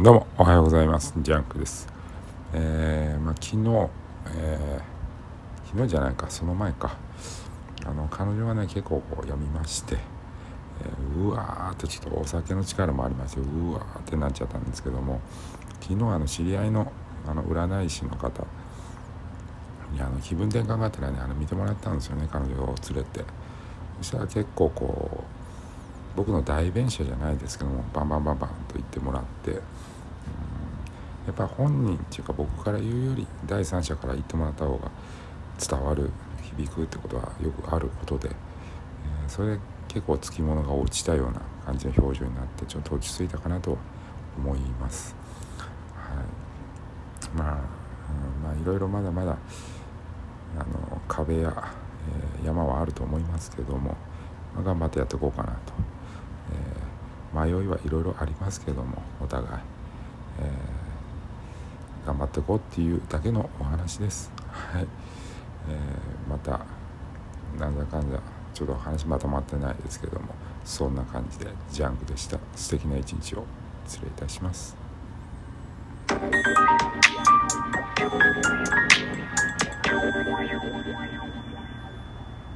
どうもおはようございます。ジャンクです。えー、まあ昨日、えー、昨日じゃないかその前か。あの彼女がね結構こう読みまして、えー、うわーってちょっとお酒の力もありますよ。うわーってなっちゃったんですけども昨日あの知り合いのあの占い師の方にあの気分転換がてらねあの見てもらったんですよね彼女を連れて。そしたら結構こう僕の代弁者じゃないですけどもバンバンバンバンと言ってもらってやっぱ本人っていうか僕から言うより第三者から言ってもらった方が伝わる響くってことはよくあることで、え、それ結構つきものが落ちたような感じの表情になってちょっと落ち着いたかなと思います。はい、まあ、うん、まあいろいろまだまだあの壁や、えー、山はあると思いますけども、まあ、頑張ってやっていこうかなと。迷いはいろいろありますけどもお互い、えー、頑張っていこうっていうだけのお話です。はいえー、またなんだかんだちょっと話まとまってないですけどもそんな感じでジャンクでした素敵な一日を失礼いたします。You.